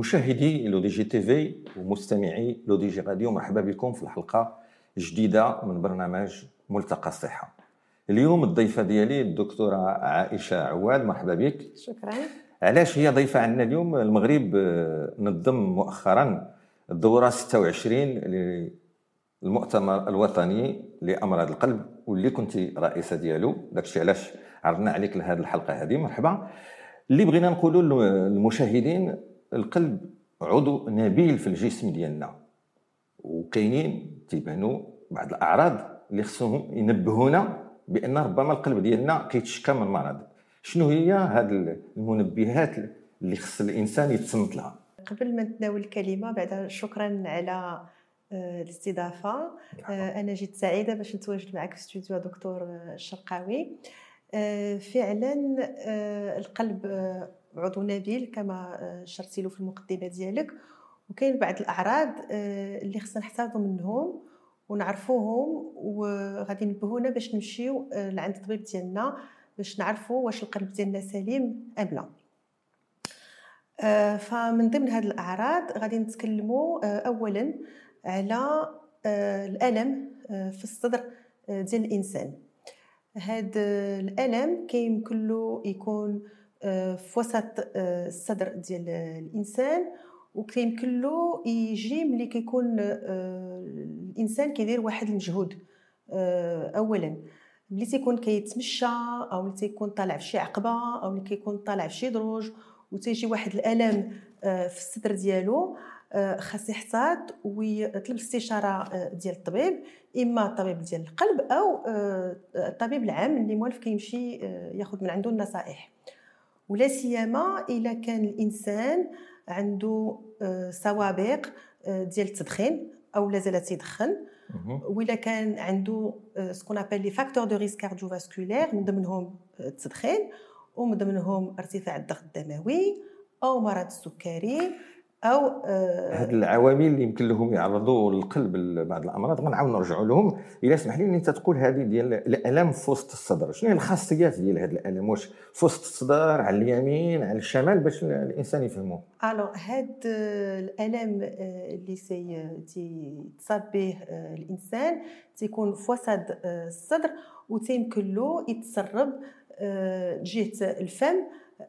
مشاهدي L'ODJ TV ومستمعي L'ODJ Radio مرحبا بكم في الحلقة جديده من برنامج ملتقى الصحة. اليوم الضيفة ديالي الدكتورة عائشة عواد مرحبا بك. شكرا. علاش هي ضيفة عندنا اليوم؟ المغرب آه، نظم مؤخرا الدورة 26 للمؤتمر الوطني لأمراض القلب واللي كنت رئيسة ديالو. داكشي علاش عرضنا عليك لهذه الحلقة هذه. مرحبا. اللي بغينا نقولوا للمشاهدين القلب عضو نبيل في الجسم ديالنا. وكاينين تيبانوا بعض الأعراض اللي خصهم ينبهونا بأن ربما القلب ديالنا كيتشكى من مرض. شنو هي هذه المنبهات اللي خص الإنسان يتصنت لها؟ قبل ما نتناول الكلمة بعد شكرا على آه، الاستضافة. آه، أنا جيت سعيدة باش نتواجد معك في استوديو دكتور الشرقاوي آه، فعلا القلب عضو نبيل كما شرتي له في المقدمة ديالك. وكاين بعض الأعراض اللي خصنا نحتاطوا منهم ونعرفوهم وغادي نبهونا باش نمشيو لعند الطبيب ديالنا باش نعرفوا واش القلب ديالنا سليم أم لا. فمن ضمن هذه الأعراض غادي نتكلموا اولا على آه، الألم آه، في الصدر آه، ديال الإنسان. هاد الألم كيمكن له يكون في وسط الصدر ديال الإنسان وكيمكن له يجي ملي كيكون الإنسان كيدير واحد المجهود اولا. ملي تيكون كيتمشى أو ملي تيكون طالع في شي عقبة أو ملي كيكون طالع في شي دروج وتيجي واحد الألم في الصدر ديالو آه، خاص يحتاط ويطلب الاستشاره آه، ديال الطبيب إما الطبيب ديال القلب أو آه، الطبيب العام اللي موالف كيمشي ياخذ من عنده النصائح. ولا سيما إلا كان الإنسان عنده سوابق ديال التدخين أو لا زال تيدخن. ولا كان عنده ce qu'on appelle les facteurs de risque cardiovasculaire من ضمنهم التدخين ومن ضمنهم ارتفاع الضغط الدموي أو مرض السكري. أو آه هاد العوامل اللي يمكن لهم يعرضوا القلب لبعض الأمراض غنعاود نرجعوا لهم. إلا سمح لي أنت تقول هذه ديال الألم في وسط الصدر. شنو هي الخاصيات ديال هذا الألم؟ واش في وسط الصدر على اليمين على الشمال باش الإنسان يفهمه alors هاد الألم آه، اللي سي تصاب به آه، الإنسان تيكون في وسط آه، الصدر وتيمكن له يتسرب جهة الفم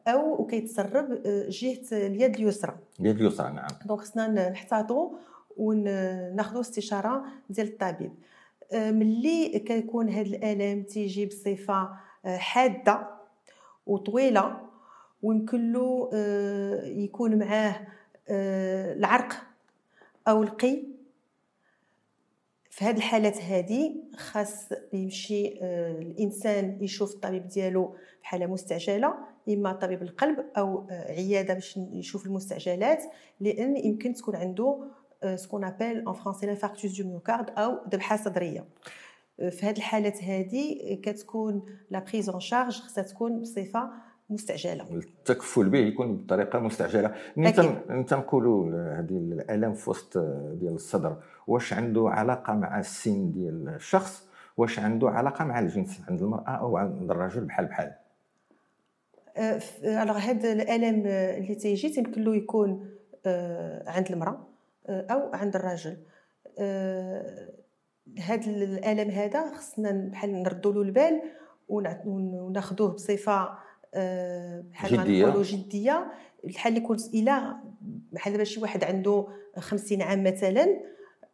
أو وكيتسرب آه، جهة اليد اليسرى. اليد اليسرى نعم. دونك خصنا نحتاطوا وناخذوا استشارة ديال الطبيب. آه، ملي كيكون هذا الالم تيجي بصفة آه، حادة وطويله ويمكن له يكون معاه العرق أو القيء في هذه الحالات هذه خاص يمشي الإنسان يشوف الطبيب ديالو في حاله مستعجلة. إما طبيب القلب أو آه، عيادة باش يشوف المستعجلات لأن يمكن تكون عنده ce qu'on appelle en français l'infarctus du myocarde أو ذبحة صدرية. آه، في هذه الحالات هذه كتكون la prise en charge خصها تكون بصفة مستعجلة. التكفل به يكون بطريقة مستعجلة. انت انت نقولوا هذه الالام في وسط ديال الصدر واش عنده علاقة مع السن ديال الشخص؟ واش عنده علاقة مع الجنس عند المرأة أو عند الرجل بحال بحال؟ الوغ هاد الألم اللي تيجي تيمكن له يكون آه، عند المرأة آه، أو عند الرجل هاد الألم هذا خصنا بحال نردوا له البال وناخذوه بصفة آه، بحال نقولوا جدية. الحال يكون إلى بحال دابا شي واحد عنده 50 عام مثلا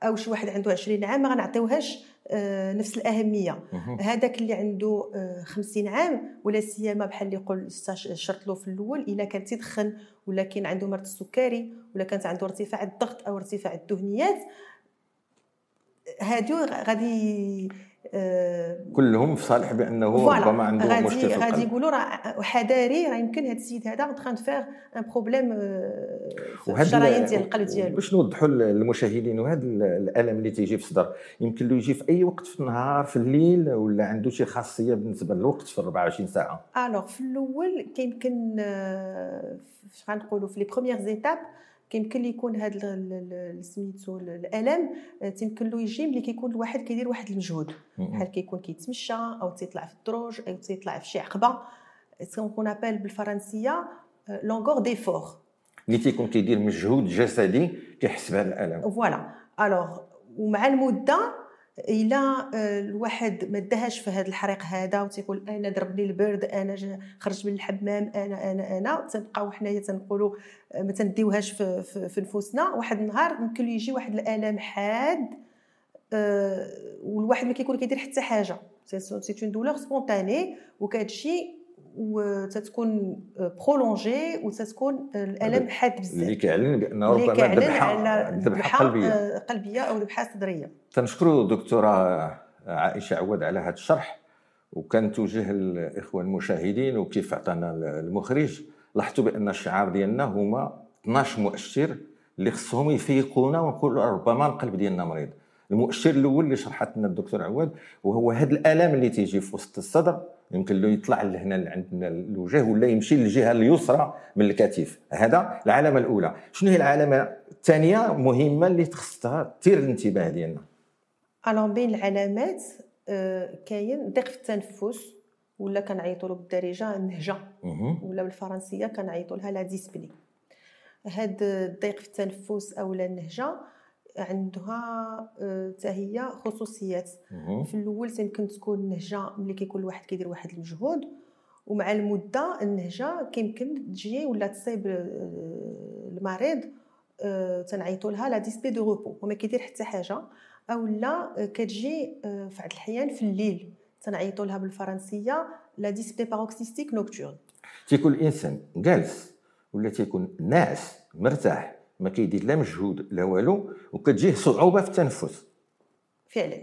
أو شي واحد عنده 20 عام ما غنعطيوهاش آه، نفس الأهمية. هذاك اللي عنده 50 آه، عام ولا سيما بحال اللي يقول شرط له في الأول إلا كان تيدخن ولا كاين عنده مرض السكري ولا كانت عنده ارتفاع الضغط أو ارتفاع الدهنيات هادو غادي آه، كلهم في صالح بأنه ربما عنده مشكل غادي يقولوا راه حذاري راه يمكن هذا السيد هذا en train de faire un problème في الشرايين ديال القلب ديالو. باش نوضحوا للمشاهدين وهذا الألم اللي تيجي في الصدر. يمكن له يجي في أي وقت في النهار في الليل ولا عنده شي خاصية بالنسبة للوقت في 24 ساعة؟ alors في الأول كيمكن غنقولوا في les premières étapes كيمكن لي يكون هذا سميتو الألم آه، تيمكن له يجي ملي كيكون الواحد كيدير واحد المجهود بحال كيكون كيتمشى أو تيطلع في الدروج أو تيطلع في شي عقبة. ce qu'on appelle بالفرنسية l'angor d'effort اللي تيكون كيدير مجهود جسدي كيحس بهذا الألم. voilà alors ومع المدة إلا آه، الواحد ما داهاش في هذا الحريق هذا وتيقول أنا ضربني البرد أنا خرجت من الحمام أنا أنا أنا تنبقاو حنايا تنقولوا آه، ما تنديوهاش في, في, في نفوسنا. واحد النهار ممكن يجي واحد الألم حاد أه والواحد ما كيكون كيدير حتى حاجة. c'est une douleur spontanée وكتجي وتتكون prolongée وتتكون الالم حاد بزاف. اللي كيعلن بانه ربما ذبحه ذبحة قلبية. قلبية أو ذبحة صدرية. تنشكروا دكتورة عائشة عواد على هذا الشرح. وكان توجه الإخوة المشاهدين وكيف عطانا المخرج. لاحظتوا بأن الشعار ديالنا هما 12 مؤشر اللي خصهم يفيقونا ونقولوا ربما القلب ديالنا مريض. المؤشر الأول اللي شرحت لنا الدكتور عواد وهو هذا الألم اللي تيجي في وسط الصدر. يمكن له يطلع لهنا عندنا الوجه ولا يمشي للجهة اليسرى من الكتف. هذا العلامة الأولى. شنو هي العلامة الثانية مهمة اللي خصها تثير الانتباه ديالنا؟ ألو بين العلامات آه، كاين ضيق في التنفس ولا كنعيطوا له بالدارجة النهجه ولا بالفرنسية كنعيطوا لها la dyspnée هاد الضيق في التنفس أو النهجه عندها حتى هي خصوصيات. في الأول يمكن تكون النهجه ملي كيكون الواحد كيدير واحد المجهود ومع المدة النهجة كيمكن تجي ولا تصيب المريض تنعيطوا لها la dyspnée de repos وما كيدير حتى حاجة أو لا كتجي في بعض الاحيان في الليل تنعيطوا لها بالفرنسية la dyspnée paroxystique nocturne تيكون الإنسان جالس ولا تيكون ناعس مرتاح ما كيدير لا مجهود لا والو وكتجيه صعوبة في التنفس. فعلا.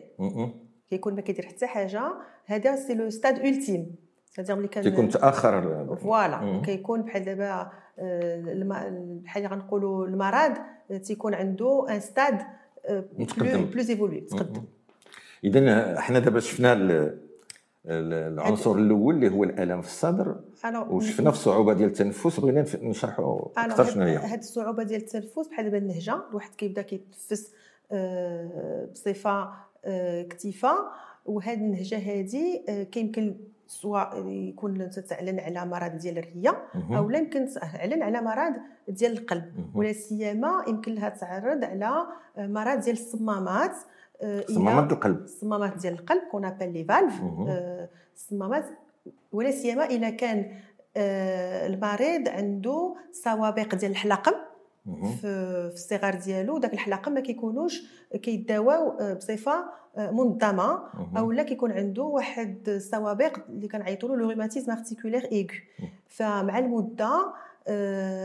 كيكون ما كيدير حتى حاجة هذا c'est le stade ultime. C'est-à-dire ملي كان تيكون تاخر voilà. كيكون بحال دابا آه، بحال غنقولوا المرض تيكون عنده un stade متقدم. plus évolué تقدم. اذا حنا دابا شفنا العنصر الأول اللي هو الألم في الصدر وشفنا في الصعوبه ديال التنفس بغينا نشرحوا أكثر شنو هي. هذه الصعوبة ديال التنفس بحال دابا النهجة الواحد كيبدا كيتنفس آه، بصفة آه، كثيفة وهذه النهجة هذه آه، كيمكن سواء يكون تتعلن على مرض ديال الرية أو لا يمكن تعلن على مرض ديال القلب ولا سيما يمكن لها تعرض على مرض ديال الصمامات صمامات القلب. الصمامات ديال القلب qu'on appelle les valves الصمامات ولا سيما اذا كان آه، المريض عنده سوابق ديال الحلقم في الصغر ديالو. داك الحلقم ما كيكونوش كيداواو آه، بصفة آه، منظمة أو لا كيكون عنده واحد السوابق اللي كنعيطوا له le rhumatisme articulaire aigu فمع المدة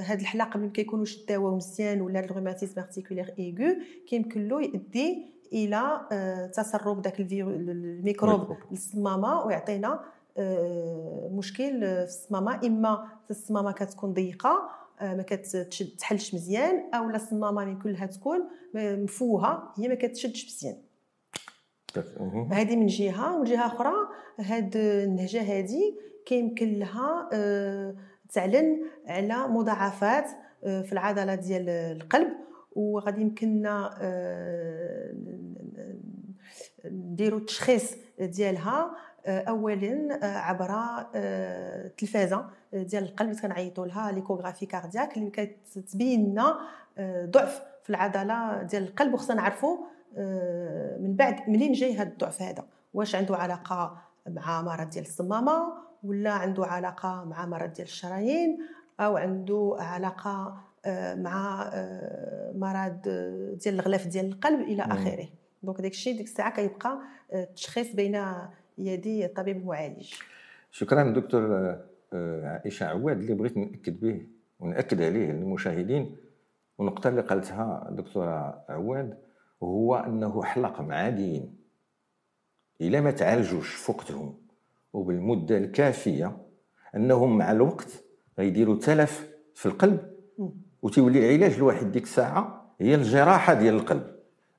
هاد الحلقم اللي كيكونوش داواو مزيان ولا ال rhumatisme articulaire aigu كيمكن له يؤدي إلى آه، تسرب داك الميكروب للصمامه ويعطينا آه، مشكل في الصمامة. إما الصمامة كتكون ضيقة آه، ما كتحلش مزيان أو لا الصمامة كلها تكون مفوهة هي ما كتشدش مزيان. هذه من جهة ومن جهة أخرى هاد النهجة هذه كيمكن لها تعلن على مضاعفات في العضلة ديال القلب. وغادي يمكننا نديروا التشخيص ديالها آه، اولا آه، عبر التلفازه آه، ديال القلب كنعيطوا لها l'échographie cardiaque اللي كتبين لنا ضعف في العضلة ديال القلب وخصنا نعرفوا من بعد منين جاي هذا الضعف هذا. واش عنده علاقة مع مرض ديال الصمامة ولا عنده علاقة مع مرض ديال الشرايين أو عنده علاقة مع مرض ديال الغلاف ديال القلب إلى آخره. دونك داك الشيء ديك الساعة كيبقى التشخيص بين يدي الطبيب المعالج. شكرا دكتور آه، عائشة عواد اللي بغيت نأكد به ونأكد عليه للمشاهدين. ونقطة اللي قالتها الدكتوره عواد هو أنه حلقم عاديين الا ما تعالجوش في وقتهم وبالمدة الكافية أنهم مع الوقت غيديروا تلف في القلب. وتولي العلاج الواحد ديك الساعة هي الجراحة ديال القلب.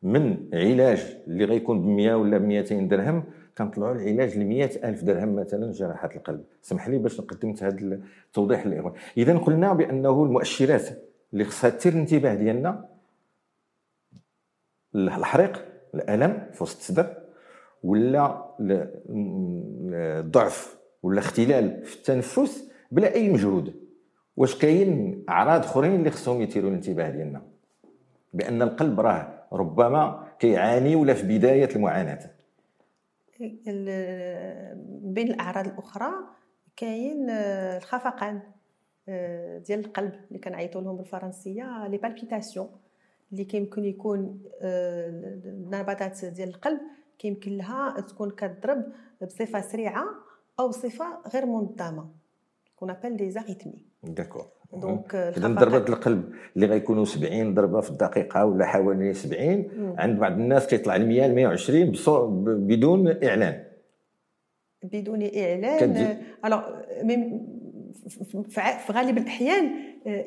من علاج اللي غيكون ب 100 ولا ب 200 درهم كنطلعوا العلاج ل 100 ألف درهم مثلا جراحة القلب. سمح لي باش قدمت هذا التوضيح للاخوان اذا قلنا بأنه المؤشرات اللي خصها تثير الانتباه ديالنا الحريق الألم في وسط الصدر ولا الضعف ولا اختلال في التنفس بلا أي مجهود. واش كاين اعراض اخرين اللي خصهم يثيروا الانتباه ديالنا؟ بان القلب راه ربما كيعاني ولا في بداية المعاناة. بين الاعراض الاخرى كاين آه، الخفقان آه، ديال القلب اللي كنعيطوا لهم بالفرنسية les palpitations اللي كيمكن يكون النبضات ديال القلب كيمكن لها تكون كتضرب بصفة سريعة أو بصفه غير منظمة qu'on appelle des arythmies d'accord donc اذا ضربات القلب اللي غيكونوا 70 ضربة في الدقيقة ولا حوالي 70 عند بعض الناس كيطلع ل 100 120 بدون إعلان. بدون إعلان. الوغ في غالب الأحيان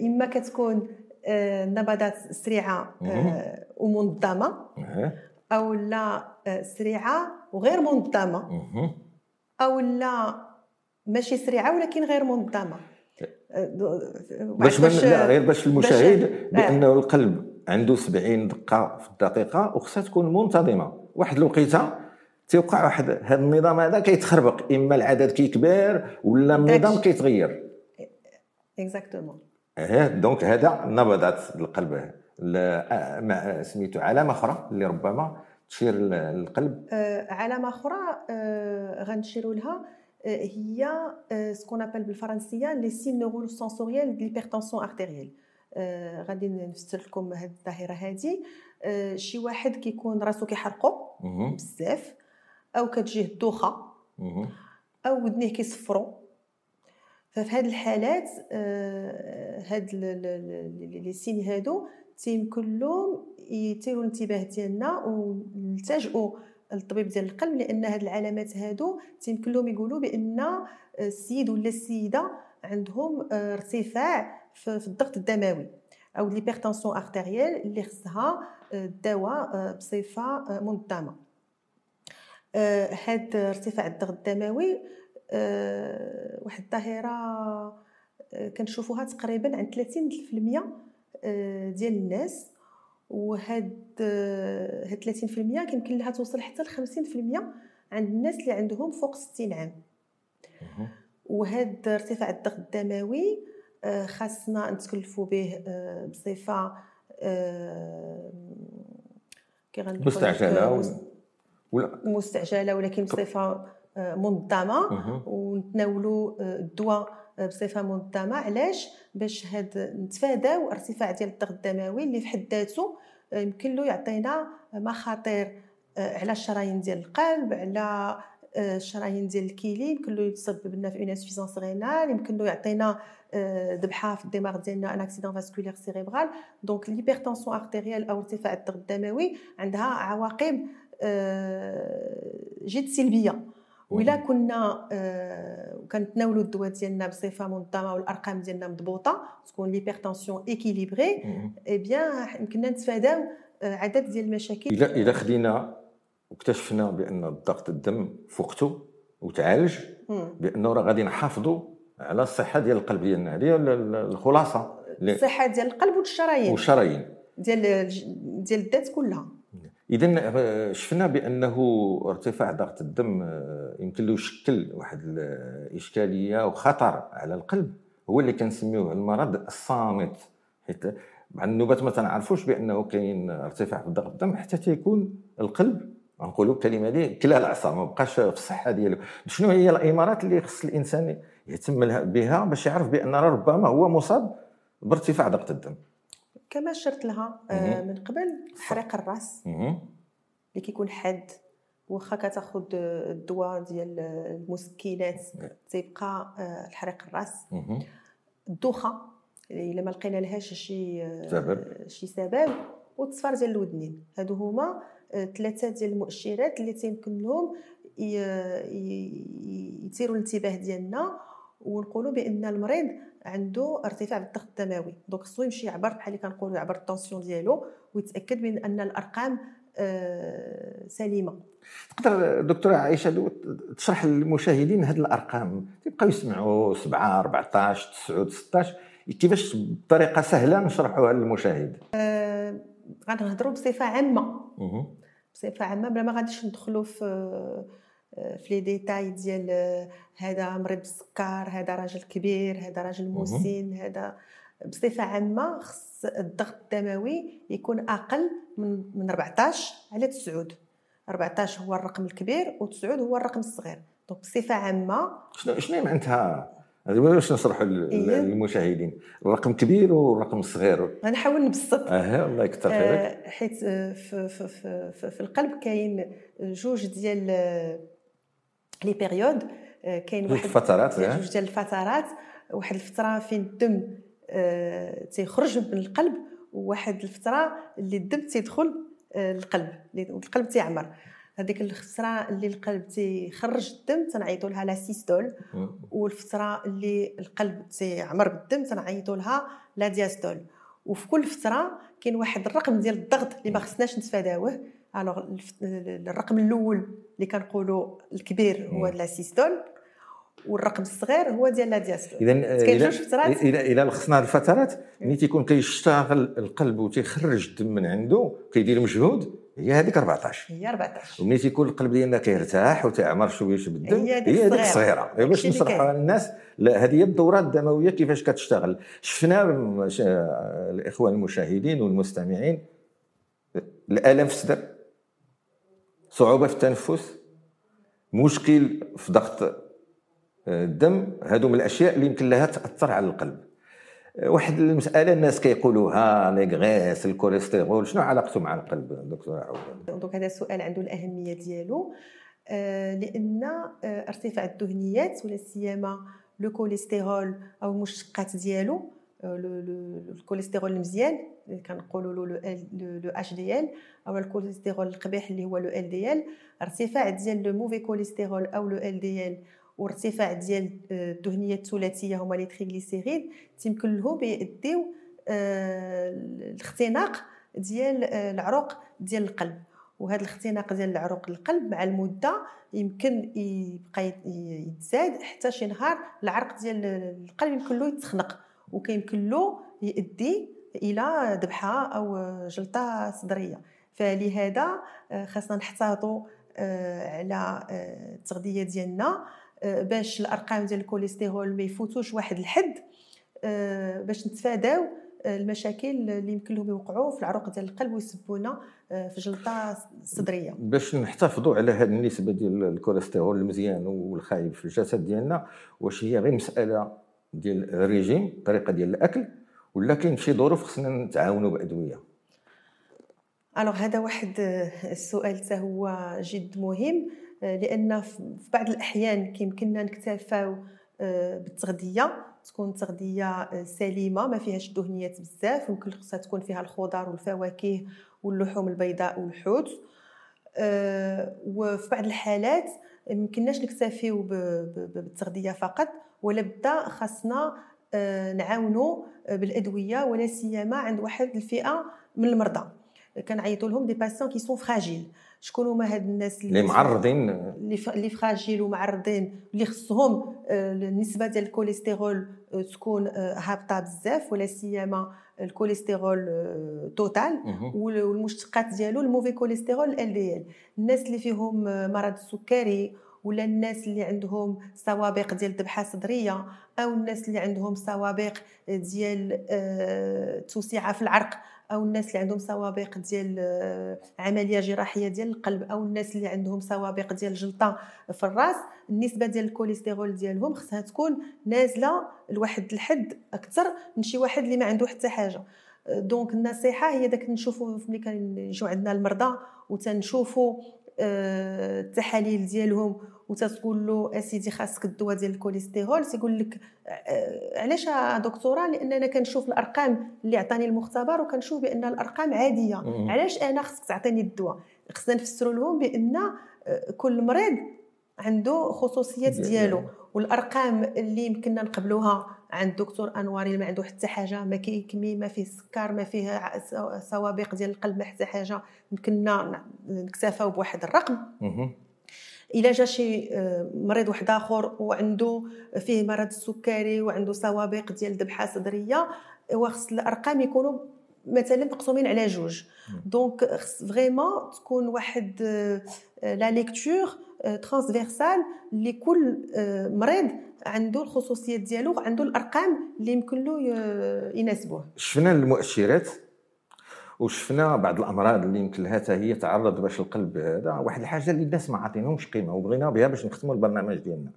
إما كتكون النبضات سريعة ومنظمة أو لا سريعة وغير منظمة. أو لا ماشي سريعة ولكن غير منظمة. باش باش لا غير باش المشاهد آه. بانه القلب عنده 70 دقة في الدقيقة وخصها تكون منتظمة. واحد الوقيتة تيوقع واحد هذا النظام هذا كيتخربق. إما العدد كيكبر ولا النظام كيتغير. exactement donc هذا نبضات القلب. سميتو علامة أخرى اللي ربما تشير القلب آه علامة أخرى آه غنشيروا لها. هي ce qu'on appelle بالفرنسية les signes neurosensoriels de l'hypertension artérielle غادي نفسر لكم هذه الظاهرة هذه شي واحد كيكون راسو كيحرقو بزاف أو كتجيه الدوخة أو ودنيه كيصفرو. ففي هذه الحالات هاد لي سين هادو تيمكن لهم يثيروا الانتباه ديالنا ونلتجئوا الطبيب ديال القلب لأن هاد العلامات هادو تيمكن لهم يقولوا بأن السيد ولا السيدة عندهم ارتفاع في الضغط الدموي أو l'hypertension artérielle اللي خصها الدواء بصفة منظمة. هاد ارتفاع الضغط الدموي واحد الظاهرة كنشوفوها تقريبا عند 30% ديال الناس. وهاد هاد 30% كيمكن لها توصل حتى ل 50% عند الناس اللي عندهم فوق 60 عام. وهاد ارتفاع الضغط الدموي آه، خاصنا نتكلفوا به آه، بصفة آه، مستعجلة ولا؟ مستعجلة ولكن بصفة منظمه ونتناولوا الدواء بصفة منظمه علاش؟ باش هاد نتفاداو ارتفاع ديال الضغط الدموي اللي في حد ذاته يمكن له يعطينا مخاطر آه، على الشرايين ديال القلب على آه، الشرايين ديال الكلي يمكن له يتسبب لنا في une insuffisance rénale يمكن له يعطينا آه، ذبحة في الدماغ ديالنا un accident vasculaire cérébral donc l'hypertension artérielle أو ارتفاع الضغط الدموي. عندها عواقب جد سلبية. وإلا كنا آه كنتناولوا الدواء ديالنا بصفة منظمة والأرقام ديالنا مضبوطة تكون l'hypertension équilibrée et bien يمكننا نتفاداو عدد ديال المشاكل. اذا اذا خدينا واكتشفنا بأن الضغط الدم فوقته وتعالج بأنه راه غادي نحافظوا على الصحة ديال القلب ديالنا هذه الخلاصة الصحة ديال القلب والشرايين. والشرايين. ديال ديال الذات كلها. اذا آه، شفنا بأنه ارتفاع ضغط الدم آه، يمكن له يشكل واحد الاشكاليه وخطر على القلب. هو اللي كنسميوه المرض الصامت. حيت مع النوبات ما تنعرفوش بأنه كاين ارتفاع في ضغط الدم حتى تيكون القلب. نقولوا الكلمة دي كلا العصا ما بقاش في الصحة ديالو. شنو هي الإمارات اللي خص الإنسان يهتم بها باش يعرف بأن ربما هو مصاب بارتفاع ضغط الدم؟ كما شرت لها آه، من قبل حريق الراس. اللي كيكون حاد واخا كتاخذ الدواء ديال المسكنات تيبقى آه، الحريق الراس. الدوخة إلا ما لقينا لهاش شي آه، سبب. شي سبب. والتصفار ديال الودنين. هادو هما ثلاثة ديال المؤشرات اللي تيمكن لهم يثيروا الانتباه ديالنا. ونقولوا بأن المريض عنده ارتفاع بالضغط الدموي. دونك خصو يمشي يعبر بحال اللي كنقولوا يعبر الطونسيون ديالو ويتأكد من أن الأرقام آه، سليمة. تقدر دكتورة عائشة تشرح للمشاهدين هذه الأرقام؟ تيبقاو يسمعوا 7 14 9 16 كيفاش بطريقة سهلة نشرحوها للمشاهد؟ آه غنهضروا بصفة عامة. بصفة عامة بلا ما غاديش ندخلوا في في لي ديتاي ديال آه، هذا مريض بالسكر هذا راجل كبير هذا راجل مسن هذا بصفة عامة خص الضغط الدموي يكون أقل من من 14 على 9 14 هو الرقم الكبير و9 هو الرقم الصغير. donc بصفة عامة شنو شنو معناتها؟ باش نشرحوا إيه. للمشاهدين. الرقم كبير والرقم صغير غنحاول نبسط. آه الله يكثر خيرك. آه، حيت آه، في, في, في, في, القلب كاين جوج ديال آه، les périodes آه، كاين واحد فترات آه. جوج ديال الفترات واحد الفترة فين الدم آه، تيخرج من القلب وواحد الفترة اللي الدم تيدخل آه، للقلب اللي- والقلب تيعمر هذيك الفترة اللي القلب تيخرج الدم تنعيطوا لها la systole. والفترة اللي القلب تيعمر بالدم تنعيطوا لها la diastole وفي كل فترة كاين واحد الرقم ديال الضغط اللي ما خصناش نتفاداوه alors الرقم الأول اللي كنقولوا الكبير هو. la systole والرقم الصغير هو ديال لا دياستول اذا كاين جوج فترات إلى لخصنا الفترات ملي تيكون كيشتغل القلب وتيخرج الدم من عنده كيدير مجهود هي هذيك 14 هي 14 وملي تيكون القلب ديالنا كيرتاح وتيعمر شوية بالدم هي هذيك. الصغيره باش كاين. للناس هذه هي الدوره الدمويه كيفاش كتشتغل شفنا الاخوان المشاهدين والمستمعين الالم في الصدر صعوبة في التنفس مشكل في ضغط آه، الدم هادو من الأشياء اللي يمكن لها تأثر على القلب. آه، واحد المسألة الناس كيقولوها les graisses الكوليسترول شنو علاقته مع القلب؟ دكتور عواد. donc هذا السؤال عنده الأهمية ديالو. آه، لأن ارتفاع الدهنيات ولا سيما le cholestérol أو المشتقات ديالو le- le- الكوليسترول المزيان اللي كنقولوا له le HDL أو الكوليسترول القبيح اللي هو le LDL ارتفاع ديال le mauvais cholestérol أو le LDL وارتفاع ديال آه، الدهنيات الثلاثية هما les triglycérides تيمكن لهم يؤديو آه، الاختناق ديال آه، العروق ديال القلب. وهذا الاختناق ديال العروق القلب مع المدة يمكن يبقى يت- يتزاد حتى شي نهار العرق ديال القلب يمكن له يتخنق. وكيمكن له يؤدي إلى ذبحة أو جلطة صدرية. فلهذا آه، خاصنا نحتاطوا آه، على آه، التغذية ديالنا باش الأرقام ديال الكوليسترول ما يفوتوش واحد الحد باش نتفاداو المشاكل اللي يمكن لهم يوقعوا في العروق ديال القلب ويسببو لنا في جلطة صدرية. باش نحتفظوا على هذه النسبة ديال الكوليسترول المزيان والخايب في الجسد ديالنا واش هي غير مسألة ديال الريجيم الطريقة ديال الأكل ولا كاين شي ظروف خصنا نتعاونوا بأدوية؟ الوغ هذا واحد آه، السؤال حتى هو جد مهم آه، لأن في بعض الأحيان كيمكننا نكتفاو آه، بالتغذية. تكون تغذية سليمة ما فيهاش دهنيات بزاف يمكن خصها تكون فيها الخضر والفواكه واللحوم البيضاء والحوت. وفي بعض الحالات يمكنناش نكتفيو بالتغذية فقط. ولا بدا خاصنا آه، نعاونوا بالأدوية ولا سيما عند واحد الفئة من المرضى. كنعيطوا لهم des patients qui sont fragiles شكون هما هاد الناس اللي معرضين؟ اللي fragiles ومعرضين اللي خصهم آه، النسبة ديال الكوليسترول آه، تكون آه، هابطة بزاف ولا سيما الكوليسترول آه، total والمشتقات ديالو ال mauvais cholestérol LDL الناس اللي فيهم آه، مرض السكري ولا الناس اللي عندهم سوابق ديال الذبحه صدرية أو الناس اللي عندهم سوابق ديال آه، توسعه في العرق أو الناس اللي عندهم سوابق ديال آه، عملية جراحية ديال القلب أو الناس اللي عندهم سوابق ديال جلطة في الرأس النسبة ديال الكوليسترول ديالهم خصها تكون نازلة لواحد الحد أكثر من شي واحد اللي ما عنده حتى حاجة. donc النصيحة هي داك نشوفوا ملي كنجيو عندنا المرضى وتنشوفوا آه، التحاليل ديالهم وتتقول له أسيدي خاصك الدواء ديال الكوليسترول تيقول لك آه، علاش دكتورة؟ لأن أنا كنشوف الأرقام اللي عطاني المختبر وكنشوف بأن الأرقام عادية. علاش؟ أنا خصك تعطيني الدواء. خصنا نفسروا لهم بأن آه، كل مريض عنده خصوصيات ديال- ديالو. والأرقام اللي يمكننا نقبلوها عند دكتور انواري اللي ما عنده حتى حاجة ما كيكمي ما فيه سكر ما فيه سوابق ديال القلب ما حتى حاجة. يمكننا نكتفاو بواحد الرقم. الا جا شي آه، مريض واحد آخر وعنده فيه مرض السكري وعنده سوابق ديال ذبحة صدرية وخص الأرقام يكونوا مثلا مقسومين على جوج. donc خص vraiment تكون واحد آه، la lecture transversale لكل مريض عنده الخصوصيات ديالو عنده الأرقام اللي يمكن له يناسبوه. شفنا المؤشرات؟ وشفنا بعض الأمراض اللي يمكن لها هي تعرض باش القلب هذا واحد الحاجة اللي الناس ما عاطينهمش قيمة وبغينا بها باش نختموا البرنامج ديالنا.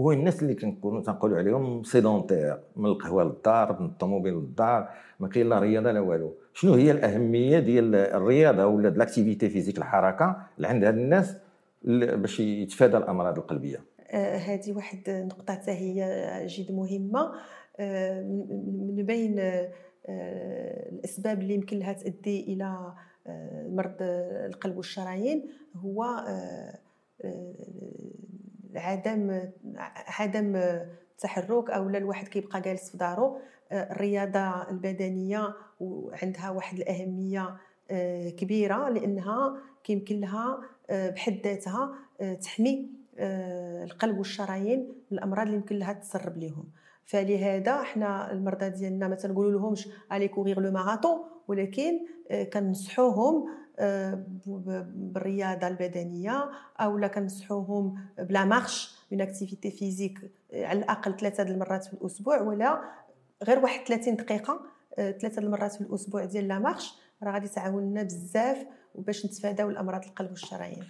هو الناس اللي كنكونوا تنقولوا عليهم sédentaires من القهوة للدار من الطوموبيل للدار ما كاين لا رياضة لا والو. شنو هي الأهمية ديال الرياضة ولا l'activité physique الحركة اللي عند هاد الناس باش يتفادى الأمراض القلبية؟ آه، هذه واحد النقطة حتى هي جد مهمة. آه، من بين آه، الأسباب اللي يمكن لها تؤدي إلى مرض القلب والشرايين هو عدم عدم التحرك أو لا الواحد كيبقى جالس في دارو. الرياضة البدنية وعندها واحد الأهمية كبيرة لأنها كيمكن لها بحد ذاتها تحمي القلب والشرايين من الأمراض اللي يمكن لها تسرب لهم فلهذا إحنا المرضى ديالنا ما تنقولوا لهمش allez courir le marathon ولكن كنصحوهم بالرياضة البدنية أو لا كنصحوهم ب la marche une activité physique على الأقل ثلاثة المرات في الأسبوع ولا غير واحد 30 دقيقة ثلاثة المرات في الأسبوع ديال la marche. راه غادي تعاوننا بزاف باش نتفاداو الأمراض القلب والشرايين.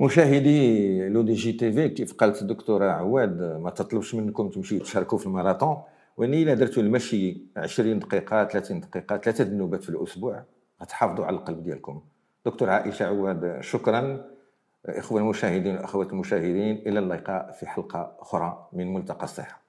مشاهدي LODJ TV كيف قالت الدكتورة عواد؟ ما تطلبش منكم تمشيو تشاركوا في الماراثون. ولكن إلا درتوا المشي 20 دقيقة 30 دقيقة ثلاثة النوبات في الأسبوع. غتحافظوا على القلب ديالكم. دكتور عائشة عواد شكرا. إخوة المشاهدين واخوات المشاهدين إلى اللقاء في حلقة أخرى من ملتقى الصحة.